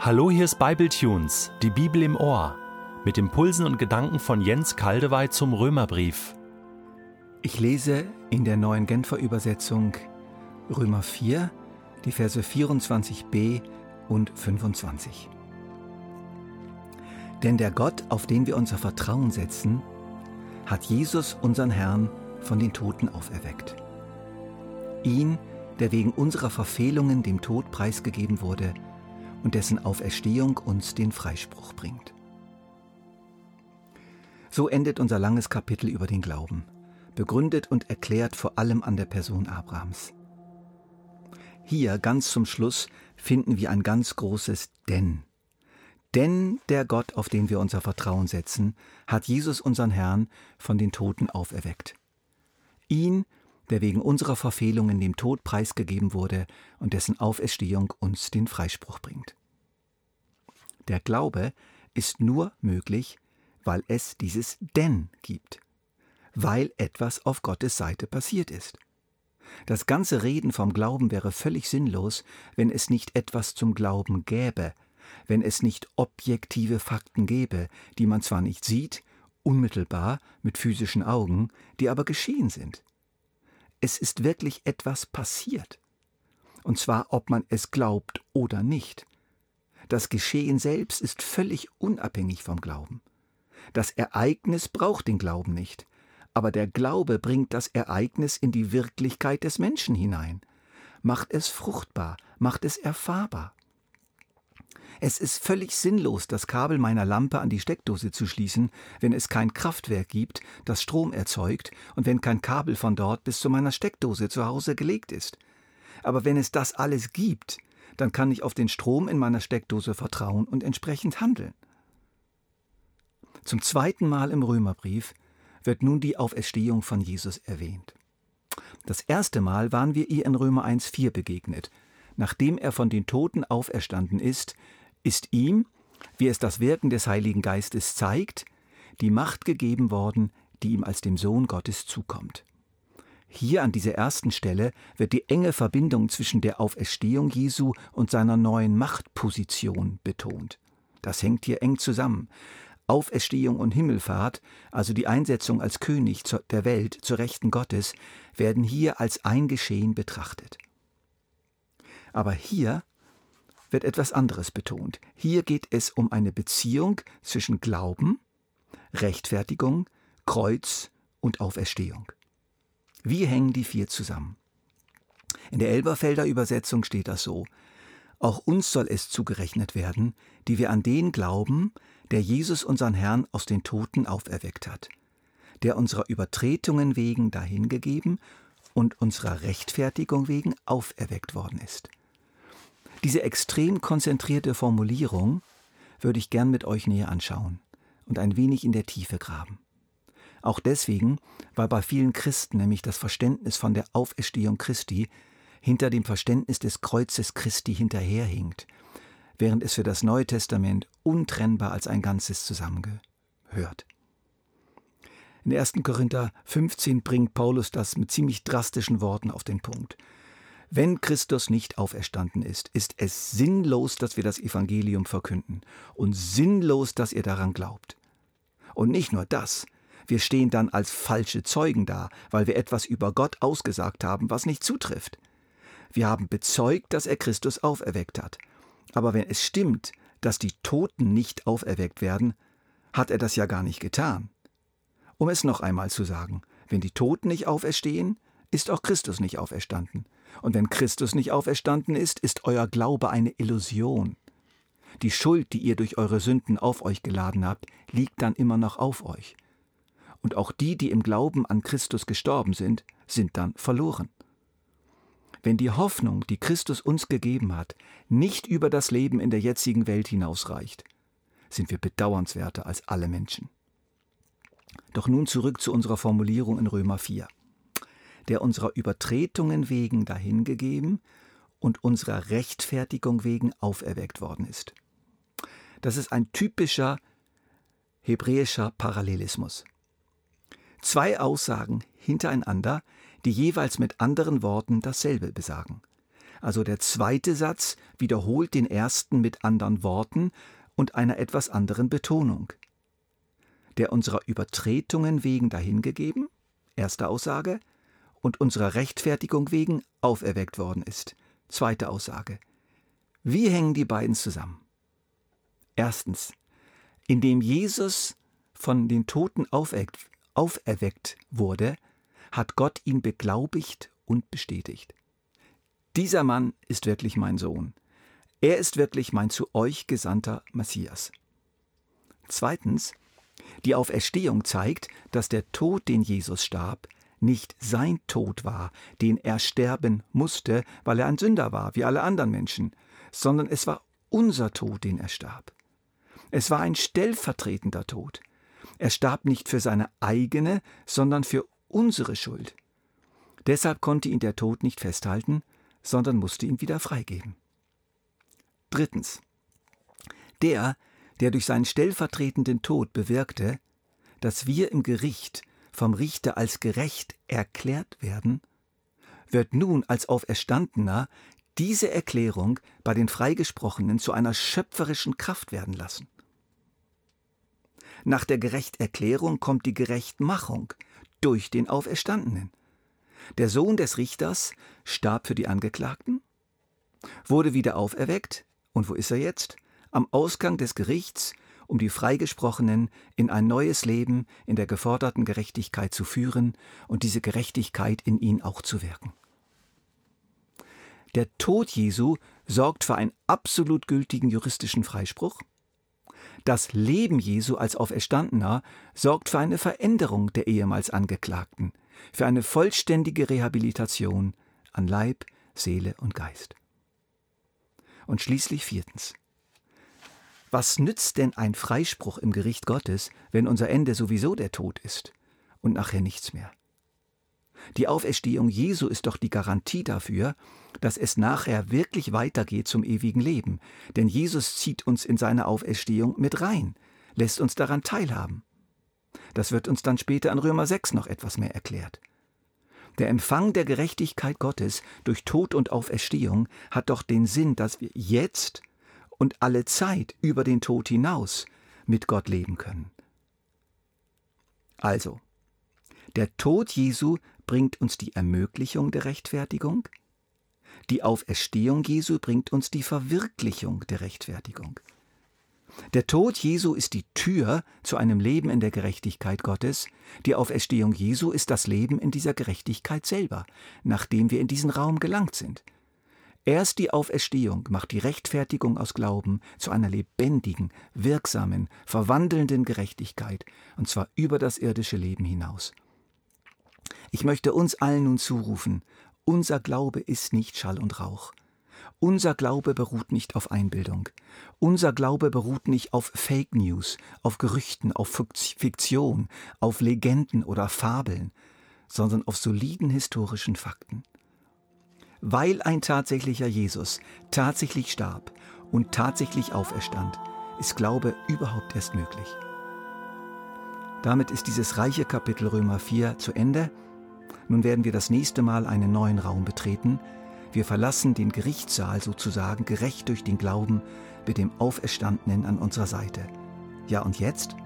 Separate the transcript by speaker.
Speaker 1: Hallo, hier ist Bibletunes, die Bibel im Ohr, mit Impulsen und Gedanken von Jens Kaldewey zum Römerbrief.
Speaker 2: Ich lese in der neuen Genfer Übersetzung Römer 4, die Verse 24b und 25. Denn der Gott, auf den wir unser Vertrauen setzen, hat Jesus, unseren Herrn, von den Toten auferweckt. Ihn, der wegen unserer Verfehlungen dem Tod preisgegeben wurde und dessen Auferstehung uns den Freispruch bringt. So endet unser langes Kapitel über den Glauben, begründet und erklärt vor allem an der Person Abrahams. Hier ganz zum Schluss finden wir ein ganz großes Denn. Denn der Gott, auf den wir unser Vertrauen setzen, hat Jesus unseren Herrn von den Toten auferweckt. Ihn, der wegen unserer Verfehlungen dem Tod preisgegeben wurde und dessen Auferstehung uns den Freispruch bringt. Der Glaube ist nur möglich, weil es dieses Denn gibt, weil etwas auf Gottes Seite passiert ist. Das ganze Reden vom Glauben wäre völlig sinnlos, wenn es nicht etwas zum Glauben gäbe, wenn es nicht objektive Fakten gäbe, die man zwar nicht sieht, unmittelbar mit physischen Augen, die aber geschehen sind. Es ist wirklich etwas passiert. Und zwar, ob man es glaubt oder nicht. Das Geschehen selbst ist völlig unabhängig vom Glauben. Das Ereignis braucht den Glauben nicht, aber der Glaube bringt das Ereignis in die Wirklichkeit des Menschen hinein, macht es fruchtbar, macht es erfahrbar. Es ist völlig sinnlos, das Kabel meiner Lampe an die Steckdose zu schließen, wenn es kein Kraftwerk gibt, das Strom erzeugt und wenn kein Kabel von dort bis zu meiner Steckdose zu Hause gelegt ist. Aber wenn es das alles gibt, dann kann ich auf den Strom in meiner Steckdose vertrauen und entsprechend handeln. Zum zweiten Mal im Römerbrief wird nun die Auferstehung von Jesus erwähnt. Das erste Mal waren wir ihr in Römer 1,4 begegnet. Nachdem er von den Toten auferstanden ist, ist ihm, wie es das Wirken des Heiligen Geistes zeigt, die Macht gegeben worden, die ihm als dem Sohn Gottes zukommt. Hier an dieser ersten Stelle wird die enge Verbindung zwischen der Auferstehung Jesu und seiner neuen Machtposition betont. Das hängt hier eng zusammen. Auferstehung und Himmelfahrt, also die Einsetzung als König der Welt zur Rechten Gottes, werden hier als ein Geschehen betrachtet. Aber hier wird etwas anderes betont. Hier geht es um eine Beziehung zwischen Glauben, Rechtfertigung, Kreuz und Auferstehung. Wie hängen die vier zusammen? In der Elberfelder Übersetzung steht das so. Auch uns soll es zugerechnet werden, die wir an den glauben, der Jesus unseren Herrn aus den Toten auferweckt hat, der unserer Übertretungen wegen dahingegeben und unserer Rechtfertigung wegen auferweckt worden ist. Diese extrem konzentrierte Formulierung würde ich gern mit euch näher anschauen und ein wenig in der Tiefe graben. Auch deswegen, weil bei vielen Christen nämlich das Verständnis von der Auferstehung Christi hinter dem Verständnis des Kreuzes Christi hinterherhinkt, während es für das Neue Testament untrennbar als ein Ganzes zusammengehört. In 1. Korinther 15 bringt Paulus das mit ziemlich drastischen Worten auf den Punkt. Wenn Christus nicht auferstanden ist, ist es sinnlos, dass wir das Evangelium verkünden und sinnlos, dass ihr daran glaubt. Und nicht nur das, wir stehen dann als falsche Zeugen da, weil wir etwas über Gott ausgesagt haben, was nicht zutrifft. Wir haben bezeugt, dass er Christus auferweckt hat. Aber wenn es stimmt, dass die Toten nicht auferweckt werden, hat er das ja gar nicht getan. Um es noch einmal zu sagen, wenn die Toten nicht auferstehen, ist auch Christus nicht auferstanden. Und wenn Christus nicht auferstanden ist, ist euer Glaube eine Illusion. Die Schuld, die ihr durch eure Sünden auf euch geladen habt, liegt dann immer noch auf euch. Und auch die, die im Glauben an Christus gestorben sind, sind dann verloren. Wenn die Hoffnung, die Christus uns gegeben hat, nicht über das Leben in der jetzigen Welt hinausreicht, sind wir bedauernswerter als alle Menschen. Doch nun zurück zu unserer Formulierung in Römer 4 der unserer Übertretungen wegen dahingegeben und unserer Rechtfertigung wegen auferweckt worden ist. Das ist ein typischer hebräischer Parallelismus. Zwei Aussagen hintereinander, die jeweils mit anderen Worten dasselbe besagen. Also der zweite Satz wiederholt den ersten mit anderen Worten und einer etwas anderen Betonung. Der unserer Übertretungen wegen dahingegeben, erste Aussage, und unserer Rechtfertigung wegen auferweckt worden ist, zweite Aussage. Wie hängen die beiden zusammen? Erstens, indem Jesus von den Toten auferweckt, auferweckt wurde, hat Gott ihn beglaubigt und bestätigt. Dieser Mann ist wirklich mein Sohn. Er ist wirklich mein zu euch gesandter Messias. Zweitens, die Auferstehung zeigt, dass der Tod, den Jesus starb, nicht sein Tod war, den er sterben musste, weil er ein Sünder war, wie alle anderen Menschen, sondern es war unser Tod, den er starb. Es war ein stellvertretender Tod. Er starb nicht für seine eigene, sondern für unsere Schuld. Deshalb konnte ihn der Tod nicht festhalten, sondern musste ihn wieder freigeben. Drittens. Der, der durch seinen stellvertretenden Tod bewirkte, dass wir im Gericht vom Richter als gerecht erklärt werden, wird nun als Auferstandener diese Erklärung bei den Freigesprochenen zu einer schöpferischen Kraft werden lassen. Nach der Gerechterklärung kommt die Gerechtmachung durch den Auferstandenen. Der Sohn des Richters starb für die Angeklagten, wurde wieder auferweckt, und wo ist er jetzt? Am Ausgang des Gerichts, um die Freigesprochenen in ein neues Leben in der geforderten Gerechtigkeit zu führen und diese Gerechtigkeit in ihn auch zu wirken. Der Tod Jesu sorgt für einen absolut gültigen juristischen Freispruch, das Leben Jesu als Auferstandener sorgt für eine Veränderung der ehemals Angeklagten, für eine vollständige Rehabilitation an Leib, Seele und Geist. Und schließlich viertens. Was nützt denn ein Freispruch im Gericht Gottes, wenn unser Ende sowieso der Tod ist und nachher nichts mehr? Die Auferstehung Jesu ist doch die Garantie dafür, dass es nachher wirklich weitergeht zum ewigen Leben. Denn Jesus zieht uns in seine Auferstehung mit rein, lässt uns daran teilhaben. Das wird uns dann später in Römer 6 noch etwas mehr erklärt. Der Empfang der Gerechtigkeit Gottes durch Tod und Auferstehung hat doch den Sinn, dass wir jetzt und alle Zeit über den Tod hinaus mit Gott leben können. Also, der Tod Jesu bringt uns die Ermöglichung der Rechtfertigung, die Auferstehung Jesu bringt uns die Verwirklichung der Rechtfertigung. Der Tod Jesu ist die Tür zu einem Leben in der Gerechtigkeit Gottes, die Auferstehung Jesu ist das Leben in dieser Gerechtigkeit selber, nachdem wir in diesen Raum gelangt sind. Erst die Auferstehung macht die Rechtfertigung aus Glauben zu einer lebendigen, wirksamen, verwandelnden Gerechtigkeit, und zwar über das irdische Leben hinaus. Ich möchte uns allen nun zurufen, unser Glaube ist nicht Schall und Rauch. Unser Glaube beruht nicht auf Einbildung. Unser Glaube beruht nicht auf Fake News, auf Gerüchten, auf Fiktion, auf Legenden oder Fabeln, sondern auf soliden historischen Fakten. Weil ein tatsächlicher Jesus tatsächlich starb und tatsächlich auferstand, ist Glaube überhaupt erst möglich. Damit ist dieses reiche Kapitel Römer 4 zu Ende. Nun werden wir das nächste Mal einen neuen Raum betreten. Wir verlassen den Gerichtssaal sozusagen gerecht durch den Glauben mit dem Auferstandenen an unserer Seite. Ja, und jetzt?